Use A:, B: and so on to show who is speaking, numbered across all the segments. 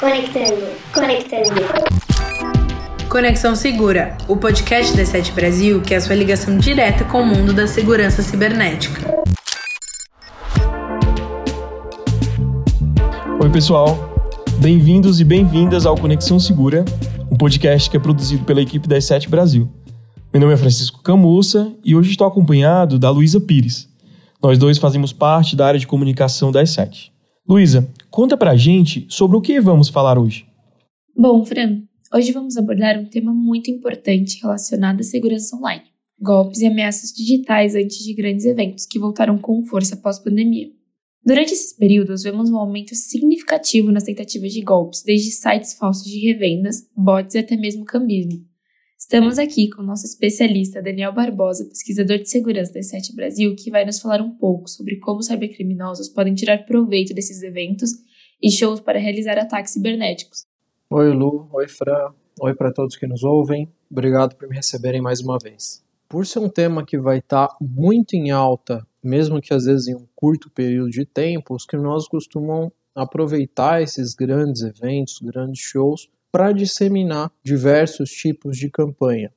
A: Conectando, conectando.
B: Conexão Segura, o podcast da Sete Brasil que é a sua ligação direta com o mundo da segurança cibernética.
C: Oi, pessoal. Bem-vindos e bem-vindas ao Conexão Segura, um podcast que é produzido pela equipe da Sete Brasil. Meu nome é Francisco Camussa e hoje estou acompanhado da Luísa Pires. Nós dois fazemos parte da área de comunicação da S7. Luísa, conta pra gente sobre o que vamos falar hoje.
D: Bom, Fran, hoje vamos abordar um tema muito importante relacionado à segurança online: golpes e ameaças digitais antes de grandes eventos que voltaram com força pós-pandemia. Durante esses períodos, vemos um aumento significativo nas tentativas de golpes, desde sites falsos de revendas, bots e até mesmo cambismo. Estamos aqui com o nosso especialista Daniel Barbosa, pesquisador de segurança da Sete Brasil, que vai nos falar um pouco sobre como cybercriminosos podem tirar proveito desses eventos e shows para realizar ataques cibernéticos.
E: Oi Lu, oi Fran, oi para todos que nos ouvem. Obrigado por me receberem mais uma vez. Por ser um tema que vai estar tá muito em alta, mesmo que às vezes em um curto período de tempo, os criminosos costumam aproveitar esses grandes eventos, grandes shows para disseminar diversos tipos de campanha.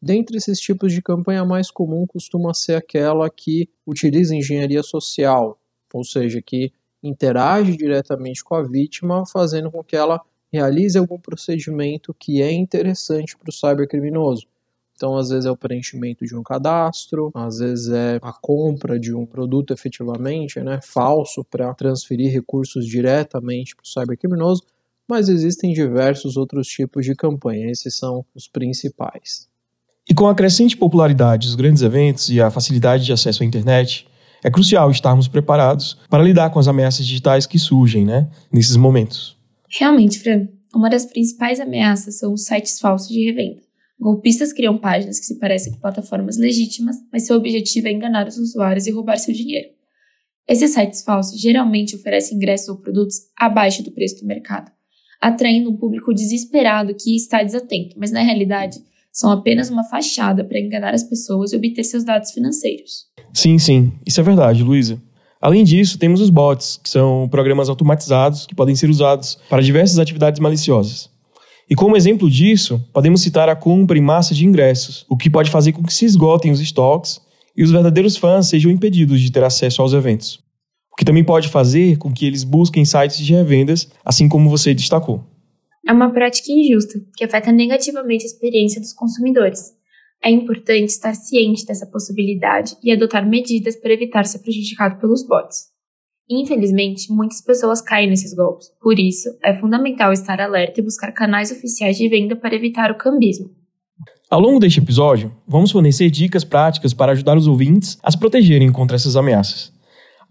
E: Dentre esses tipos de campanha, a mais comum costuma ser aquela que utiliza engenharia social, ou seja, que interage diretamente com a vítima, fazendo com que ela realize algum procedimento que é interessante para o cybercriminoso. Então, às vezes é o preenchimento de um cadastro, às vezes é a compra de um produto efetivamente né, falso para transferir recursos diretamente para o cybercriminoso, mas existem diversos outros tipos de campanha, esses são os principais.
C: E com a crescente popularidade dos grandes eventos e a facilidade de acesso à internet, é crucial estarmos preparados para lidar com as ameaças digitais que surgem né, nesses momentos.
D: Realmente, Fran, uma das principais ameaças são os sites falsos de revenda. Golpistas criam páginas que se parecem com plataformas legítimas, mas seu objetivo é enganar os usuários e roubar seu dinheiro. Esses sites falsos geralmente oferecem ingressos ou produtos abaixo do preço do mercado, atraindo um público desesperado que está desatento, mas na realidade são apenas uma fachada para enganar as pessoas e obter seus dados financeiros.
C: Sim, sim, isso é verdade, Luísa. Além disso, temos os bots, que são programas automatizados que podem ser usados para diversas atividades maliciosas. E como exemplo disso, podemos citar a compra em massa de ingressos, o que pode fazer com que se esgotem os estoques e os verdadeiros fãs sejam impedidos de ter acesso aos eventos que também pode fazer com que eles busquem sites de revendas, assim como você destacou.
D: É uma prática injusta, que afeta negativamente a experiência dos consumidores. É importante estar ciente dessa possibilidade e adotar medidas para evitar ser prejudicado pelos bots. Infelizmente, muitas pessoas caem nesses golpes, por isso, é fundamental estar alerta e buscar canais oficiais de venda para evitar o cambismo.
C: Ao longo deste episódio, vamos fornecer dicas práticas para ajudar os ouvintes a se protegerem contra essas ameaças.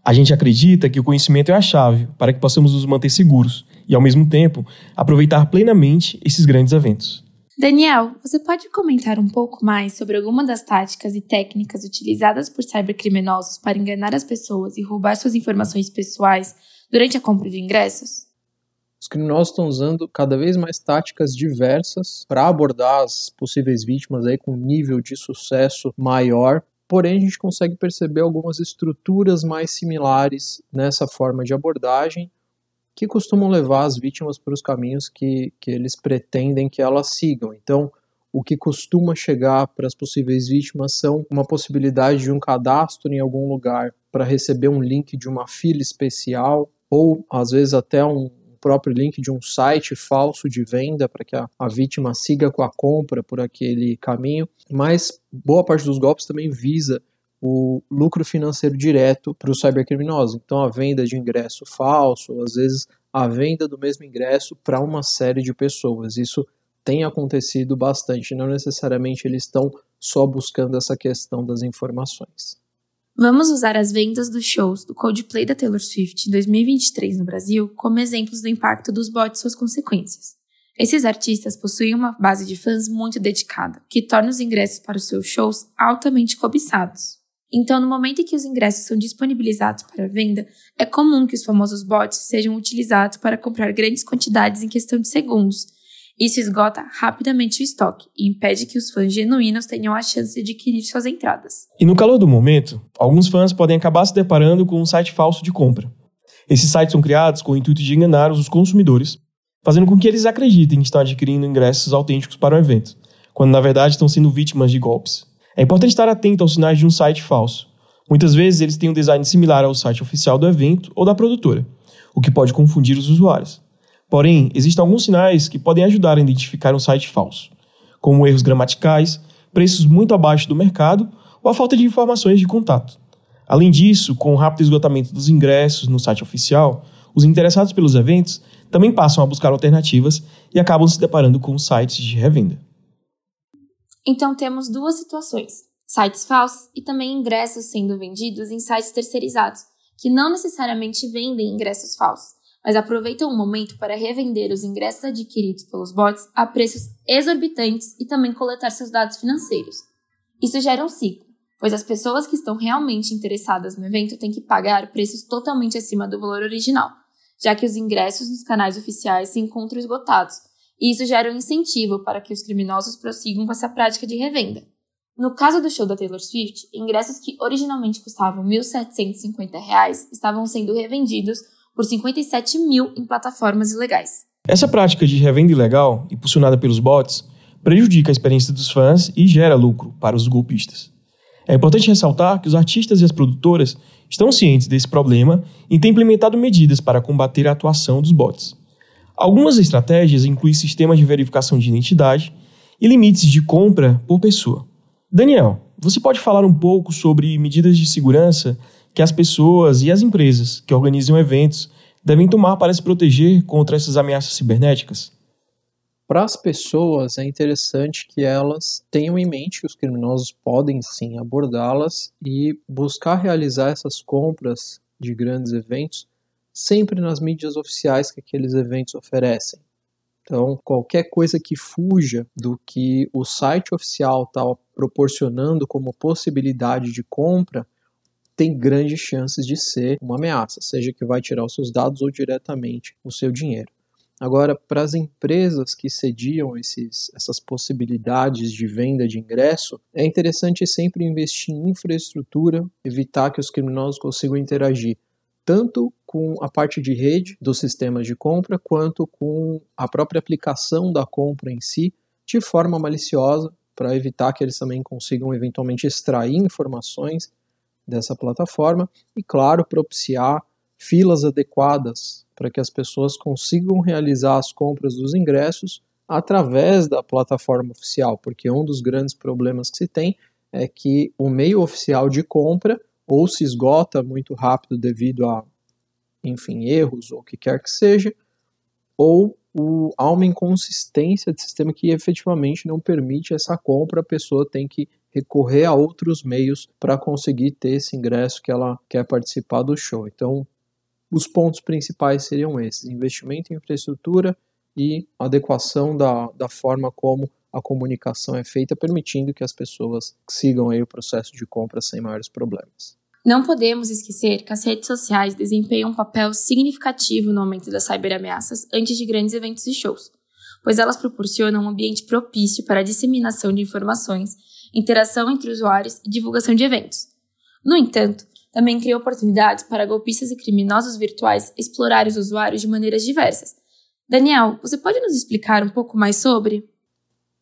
C: A gente acredita que o conhecimento é a chave para que possamos nos manter seguros e, ao mesmo tempo, aproveitar plenamente esses grandes eventos.
D: Daniel, você pode comentar um pouco mais sobre alguma das táticas e técnicas utilizadas por cybercriminosos para enganar as pessoas e roubar suas informações pessoais durante a compra de ingressos?
E: Os criminosos estão usando cada vez mais táticas diversas para abordar as possíveis vítimas aí com um nível de sucesso maior porém a gente consegue perceber algumas estruturas mais similares nessa forma de abordagem que costumam levar as vítimas para os caminhos que, que eles pretendem que elas sigam. Então, o que costuma chegar para as possíveis vítimas são uma possibilidade de um cadastro em algum lugar para receber um link de uma fila especial, ou às vezes até um, próprio link de um site falso de venda para que a, a vítima siga com a compra por aquele caminho, mas boa parte dos golpes também visa o lucro financeiro direto para o cybercriminoso. Então, a venda de ingresso falso, ou às vezes a venda do mesmo ingresso para uma série de pessoas. Isso tem acontecido bastante, não necessariamente eles estão só buscando essa questão das informações.
D: Vamos usar as vendas dos shows do Coldplay da Taylor Swift em 2023 no Brasil como exemplos do impacto dos bots e suas consequências. Esses artistas possuem uma base de fãs muito dedicada, que torna os ingressos para os seus shows altamente cobiçados. Então, no momento em que os ingressos são disponibilizados para venda, é comum que os famosos bots sejam utilizados para comprar grandes quantidades em questão de segundos, isso esgota rapidamente o estoque e impede que os fãs genuínos tenham a chance de adquirir suas entradas.
C: E no calor do momento, alguns fãs podem acabar se deparando com um site falso de compra. Esses sites são criados com o intuito de enganar os consumidores, fazendo com que eles acreditem que estão adquirindo ingressos autênticos para o evento, quando na verdade estão sendo vítimas de golpes. É importante estar atento aos sinais de um site falso. Muitas vezes eles têm um design similar ao site oficial do evento ou da produtora, o que pode confundir os usuários. Porém, existem alguns sinais que podem ajudar a identificar um site falso, como erros gramaticais, preços muito abaixo do mercado ou a falta de informações de contato. Além disso, com o rápido esgotamento dos ingressos no site oficial, os interessados pelos eventos também passam a buscar alternativas e acabam se deparando com sites de revenda.
D: Então temos duas situações: sites falsos e também ingressos sendo vendidos em sites terceirizados, que não necessariamente vendem ingressos falsos, mas aproveitam o momento para revender os ingressos adquiridos pelos bots a preços exorbitantes e também coletar seus dados financeiros. Isso gera um ciclo, pois as pessoas que estão realmente interessadas no evento têm que pagar preços totalmente acima do valor original, já que os ingressos nos canais oficiais se encontram esgotados, e isso gera um incentivo para que os criminosos prossigam com essa prática de revenda. No caso do show da Taylor Swift, ingressos que originalmente custavam R$ 1.750 estavam sendo revendidos por 57 mil em plataformas ilegais.
C: Essa prática de revenda ilegal, impulsionada pelos bots, prejudica a experiência dos fãs e gera lucro para os golpistas. É importante ressaltar que os artistas e as produtoras estão cientes desse problema e têm implementado medidas para combater a atuação dos bots. Algumas estratégias incluem sistemas de verificação de identidade e limites de compra por pessoa. Daniel, você pode falar um pouco sobre medidas de segurança que as pessoas e as empresas que organizam eventos devem tomar para se proteger contra essas ameaças cibernéticas?
E: Para as pessoas, é interessante que elas tenham em mente que os criminosos podem sim abordá-las e buscar realizar essas compras de grandes eventos sempre nas mídias oficiais que aqueles eventos oferecem. Então, qualquer coisa que fuja do que o site oficial está proporcionando como possibilidade de compra tem grandes chances de ser uma ameaça, seja que vai tirar os seus dados ou diretamente o seu dinheiro. Agora, para as empresas que cediam esses, essas possibilidades de venda de ingresso, é interessante sempre investir em infraestrutura, evitar que os criminosos consigam interagir tanto com a parte de rede dos sistemas de compra, quanto com a própria aplicação da compra em si, de forma maliciosa, para evitar que eles também consigam eventualmente extrair informações dessa plataforma e, claro, propiciar filas adequadas para que as pessoas consigam realizar as compras dos ingressos através da plataforma oficial, porque um dos grandes problemas que se tem é que o meio oficial de compra ou se esgota muito rápido devido a, enfim, erros ou o que quer que seja, ou o, há uma inconsistência de sistema que efetivamente não permite essa compra, a pessoa tem que recorrer a outros meios para conseguir ter esse ingresso que ela quer participar do show. Então, os pontos principais seriam esses: investimento em infraestrutura e adequação da, da forma como a comunicação é feita, permitindo que as pessoas sigam aí o processo de compra sem maiores problemas.
D: Não podemos esquecer que as redes sociais desempenham um papel significativo no aumento das cyberameaças antes de grandes eventos e shows, pois elas proporcionam um ambiente propício para a disseminação de informações, interação entre usuários e divulgação de eventos. No entanto, também cria oportunidades para golpistas e criminosos virtuais explorarem os usuários de maneiras diversas. Daniel, você pode nos explicar um pouco mais sobre?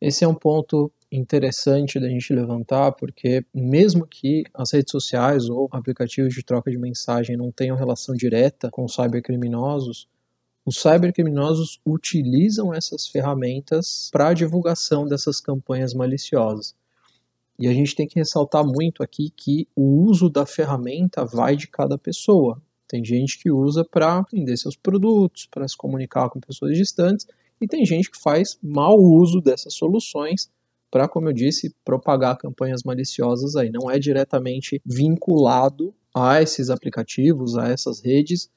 E: Esse é um ponto interessante da gente levantar, porque mesmo que as redes sociais ou aplicativos de troca de mensagem não tenham relação direta com cybercriminosos, os cybercriminosos utilizam essas ferramentas para a divulgação dessas campanhas maliciosas. E a gente tem que ressaltar muito aqui que o uso da ferramenta vai de cada pessoa. Tem gente que usa para vender seus produtos, para se comunicar com pessoas distantes, e tem gente que faz mau uso dessas soluções para, como eu disse, propagar campanhas maliciosas aí. Não é diretamente vinculado a esses aplicativos, a essas redes,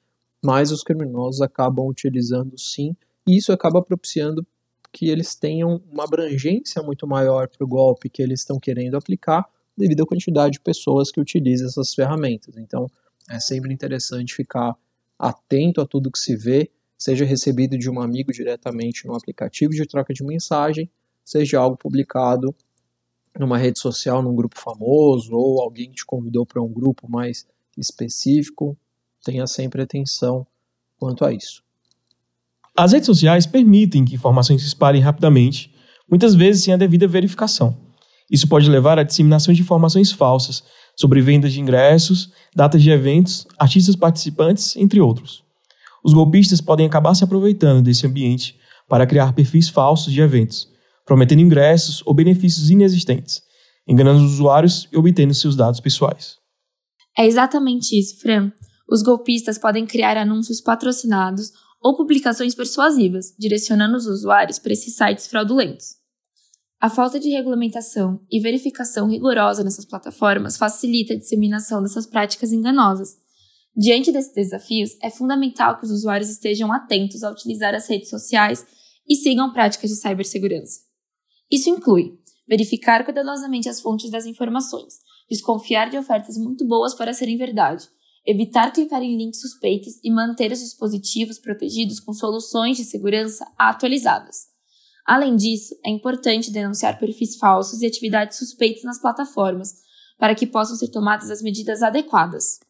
E: mas os criminosos acabam utilizando sim, e isso acaba propiciando que eles tenham uma abrangência muito maior para o golpe que eles estão querendo aplicar, devido à quantidade de pessoas que utilizam essas ferramentas. Então, é sempre interessante ficar atento a tudo que se vê, seja recebido de um amigo diretamente no aplicativo de troca de mensagem, seja algo publicado numa rede social, num grupo famoso, ou alguém te convidou para um grupo mais específico, tenha sempre atenção quanto a isso.
C: As redes sociais permitem que informações se espalhem rapidamente, muitas vezes sem a devida verificação. Isso pode levar à disseminação de informações falsas sobre vendas de ingressos, datas de eventos, artistas participantes, entre outros. Os golpistas podem acabar se aproveitando desse ambiente para criar perfis falsos de eventos, prometendo ingressos ou benefícios inexistentes, enganando os usuários e obtendo seus dados pessoais.
D: É exatamente isso, Fran. Os golpistas podem criar anúncios patrocinados ou publicações persuasivas, direcionando os usuários para esses sites fraudulentos. A falta de regulamentação e verificação rigorosa nessas plataformas facilita a disseminação dessas práticas enganosas. Diante desses desafios, é fundamental que os usuários estejam atentos a utilizar as redes sociais e sigam práticas de cibersegurança. Isso inclui verificar cuidadosamente as fontes das informações, desconfiar de ofertas muito boas para serem verdade, evitar clicar em links suspeitos e manter os dispositivos protegidos com soluções de segurança atualizadas. Além disso, é importante denunciar perfis falsos e atividades suspeitas nas plataformas, para que possam ser tomadas as medidas adequadas.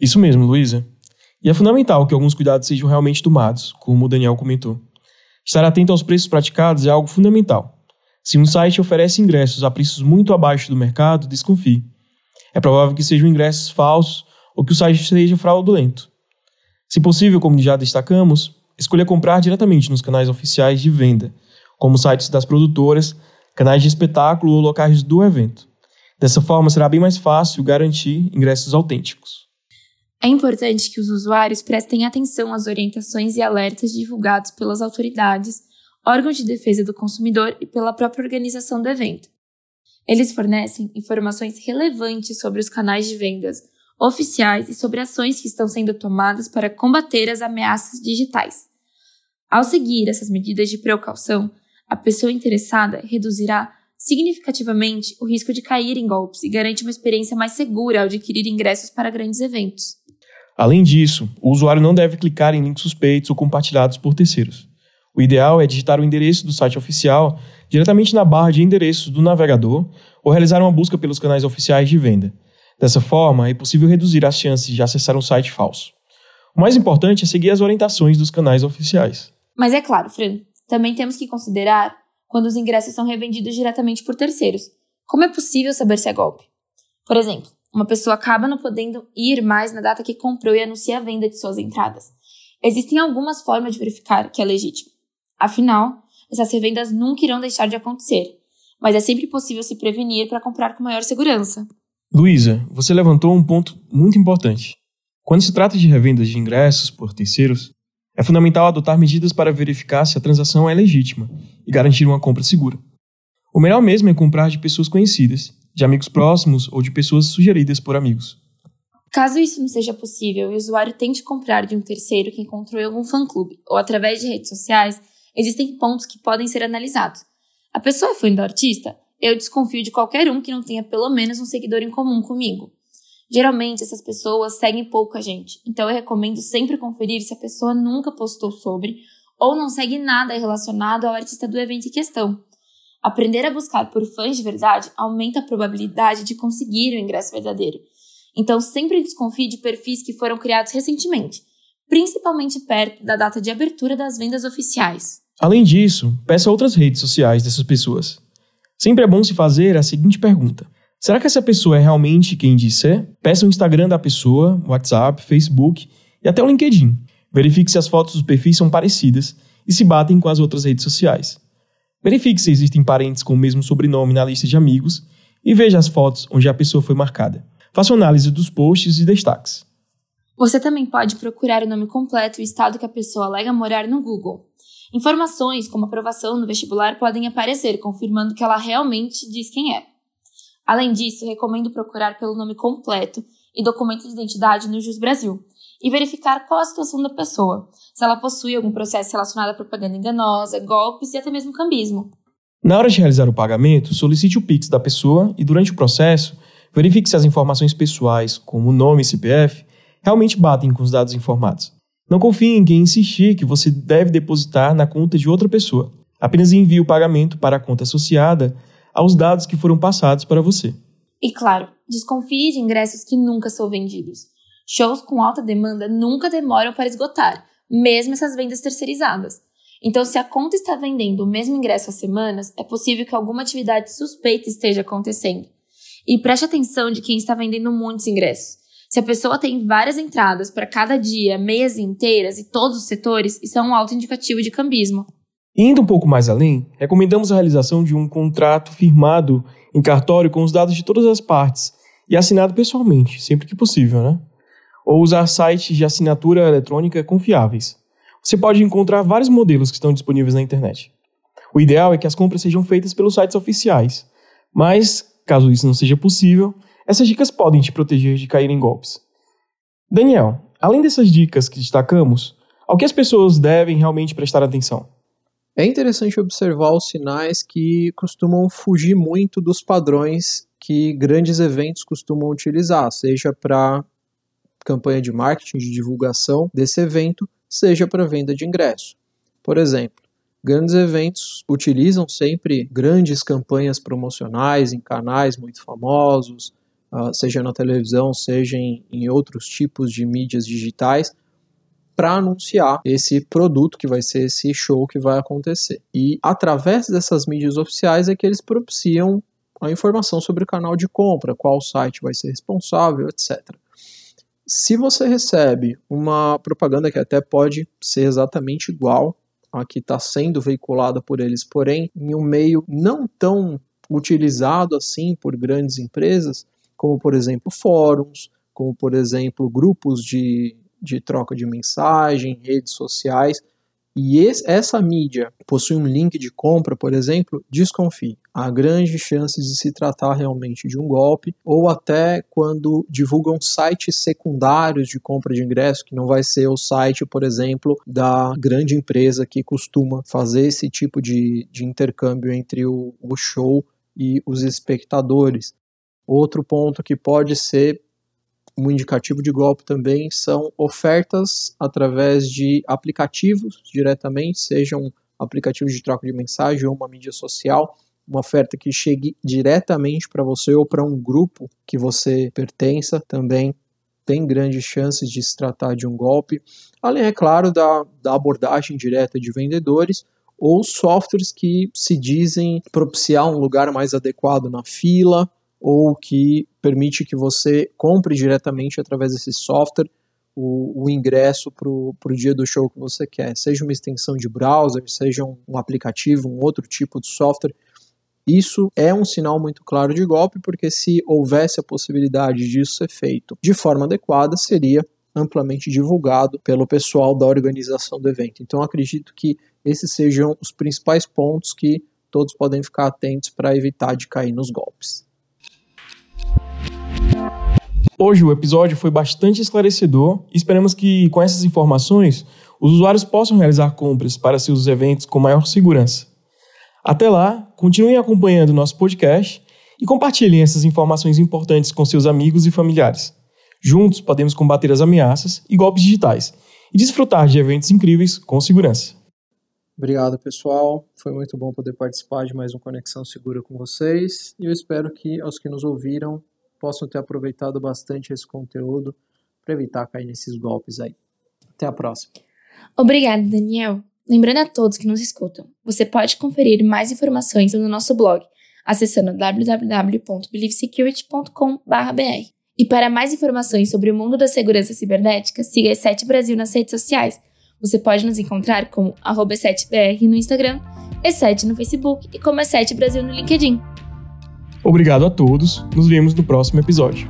C: Isso mesmo, Luísa. E é fundamental que alguns cuidados sejam realmente tomados, como o Daniel comentou. Estar atento aos preços praticados é algo fundamental. Se um site oferece ingressos a preços muito abaixo do mercado, desconfie. É provável que sejam ingressos falsos ou que o site seja fraudulento. Se possível, como já destacamos, escolha comprar diretamente nos canais oficiais de venda, como sites das produtoras, canais de espetáculo ou locais do evento. Dessa forma, será bem mais fácil garantir ingressos autênticos.
D: É importante que os usuários prestem atenção às orientações e alertas divulgados pelas autoridades, órgãos de defesa do consumidor e pela própria organização do evento. Eles fornecem informações relevantes sobre os canais de vendas, oficiais e sobre ações que estão sendo tomadas para combater as ameaças digitais. Ao seguir essas medidas de precaução, a pessoa interessada reduzirá significativamente o risco de cair em golpes e garante uma experiência mais segura ao adquirir ingressos para grandes eventos.
C: Além disso, o usuário não deve clicar em links suspeitos ou compartilhados por terceiros. O ideal é digitar o endereço do site oficial diretamente na barra de endereços do navegador ou realizar uma busca pelos canais oficiais de venda. Dessa forma, é possível reduzir as chances de acessar um site falso. O mais importante é seguir as orientações dos canais oficiais.
D: Mas é claro, Fran, também temos que considerar quando os ingressos são revendidos diretamente por terceiros. Como é possível saber se é golpe? Por exemplo, uma pessoa acaba não podendo ir mais na data que comprou e anuncia a venda de suas entradas. Existem algumas formas de verificar que é legítimo. Afinal, essas revendas nunca irão deixar de acontecer, mas é sempre possível se prevenir para comprar com maior segurança.
C: Luísa, você levantou um ponto muito importante. Quando se trata de revendas de ingressos por terceiros, é fundamental adotar medidas para verificar se a transação é legítima e garantir uma compra segura. O melhor mesmo é comprar de pessoas conhecidas, de amigos próximos ou de pessoas sugeridas por amigos.
D: Caso isso não seja possível e o usuário tente comprar de um terceiro que encontrou em algum fã-clube ou através de redes sociais, existem pontos que podem ser analisados. A pessoa é fã do artista? Eu desconfio de qualquer um que não tenha pelo menos um seguidor em comum comigo. Geralmente essas pessoas seguem pouco a gente, então eu recomendo sempre conferir se a pessoa nunca postou sobre ou não segue nada relacionado ao artista do evento em questão. Aprender a buscar por fãs de verdade aumenta a probabilidade de conseguir o ingresso verdadeiro. Então sempre desconfie de perfis que foram criados recentemente, principalmente perto da data de abertura das vendas oficiais.
C: Além disso, peça outras redes sociais dessas pessoas. Sempre é bom se fazer a seguinte pergunta: Será que essa pessoa é realmente quem diz ser? Peça o Instagram da pessoa, WhatsApp, Facebook e até o LinkedIn. Verifique se as fotos dos perfis são parecidas e se batem com as outras redes sociais. Verifique se existem parentes com o mesmo sobrenome na lista de amigos e veja as fotos onde a pessoa foi marcada. Faça análise dos posts e destaques.
D: Você também pode procurar o nome completo e o estado que a pessoa alega morar no Google. Informações como aprovação no vestibular podem aparecer, confirmando que ela realmente diz quem é. Além disso, recomendo procurar pelo nome completo e documento de identidade no Jus Brasil e verificar qual a situação da pessoa, se ela possui algum processo relacionado à propaganda enganosa, golpes e até mesmo cambismo.
C: Na hora de realizar o pagamento, solicite o Pix da pessoa e, durante o processo, verifique se as informações pessoais, como nome e CPF, realmente batem com os dados informados. Não confie em quem insistir que você deve depositar na conta de outra pessoa. Apenas envie o pagamento para a conta associada aos dados que foram passados para você.
D: E claro, desconfie de ingressos que nunca são vendidos. Shows com alta demanda nunca demoram para esgotar, mesmo essas vendas terceirizadas. Então, se a conta está vendendo o mesmo ingresso há semanas, é possível que alguma atividade suspeita esteja acontecendo. E preste atenção de quem está vendendo muitos ingressos. Se a pessoa tem várias entradas para cada dia, meias inteiras e todos os setores, isso é um alto indicativo de cambismo.
C: Indo um pouco mais além, recomendamos a realização de um contrato firmado em cartório com os dados de todas as partes e assinado pessoalmente, sempre que possível, né? Ou usar sites de assinatura eletrônica confiáveis. Você pode encontrar vários modelos que estão disponíveis na internet. O ideal é que as compras sejam feitas pelos sites oficiais, mas, caso isso não seja possível, essas dicas podem te proteger de cair em golpes. Daniel, além dessas dicas que destacamos, ao que as pessoas devem realmente prestar atenção?
E: É interessante observar os sinais que costumam fugir muito dos padrões que grandes eventos costumam utilizar, seja para campanha de marketing, de divulgação desse evento, seja para venda de ingresso. Por exemplo, grandes eventos utilizam sempre grandes campanhas promocionais em canais muito famosos, seja na televisão, seja em, em outros tipos de mídias digitais, para anunciar esse produto que vai ser esse show que vai acontecer. E através dessas mídias oficiais é que eles propiciam a informação sobre o canal de compra, qual site vai ser responsável, etc. Se você recebe uma propaganda que até pode ser exatamente igual a que está sendo veiculada por eles, porém em um meio não tão utilizado assim por grandes empresas, como por exemplo fóruns, como por exemplo grupos de, de troca de mensagem, redes sociais, e esse, essa mídia possui um link de compra, por exemplo, desconfie. Há grandes chances de se tratar realmente de um golpe, ou até quando divulgam sites secundários de compra de ingresso, que não vai ser o site, por exemplo, da grande empresa que costuma fazer esse tipo de, de intercâmbio entre o, o show e os espectadores. Outro ponto que pode ser um indicativo de golpe também são ofertas através de aplicativos diretamente, sejam aplicativos de troca de mensagem ou uma mídia social, uma oferta que chegue diretamente para você ou para um grupo que você pertença também tem grandes chances de se tratar de um golpe, além, é claro, da, da abordagem direta de vendedores ou softwares que se dizem propiciar um lugar mais adequado na fila ou que permite que você compre diretamente através desse software o, o ingresso para o dia do show que você quer, seja uma extensão de browser, seja um, um aplicativo, um outro tipo de software. Isso é um sinal muito claro de golpe, porque se houvesse a possibilidade disso ser feito de forma adequada, seria amplamente divulgado pelo pessoal da organização do evento. Então, acredito que esses sejam os principais pontos que todos podem ficar atentos para evitar de cair nos golpes.
C: Hoje o episódio foi bastante esclarecedor e esperamos que, com essas informações, os usuários possam realizar compras para seus eventos com maior segurança. Até lá, continuem acompanhando nosso podcast e compartilhem essas informações importantes com seus amigos e familiares. Juntos podemos combater as ameaças e golpes digitais e desfrutar de eventos incríveis com segurança.
E: Obrigado, pessoal. Foi muito bom poder participar de mais um Conexão Segura com vocês. E eu espero que aos que nos ouviram possam ter aproveitado bastante esse conteúdo para evitar cair nesses golpes aí. Até a próxima.
D: Obrigada, Daniel. Lembrando a todos que nos escutam, você pode conferir mais informações no nosso blog, acessando www.believesecurity.com.br. E para mais informações sobre o mundo da segurança cibernética, siga a E7 Brasil nas redes sociais. Você pode nos encontrar como E7BR no Instagram, E7 no Facebook e como E7 Brasil no LinkedIn.
C: Obrigado a todos, nos vemos no próximo episódio.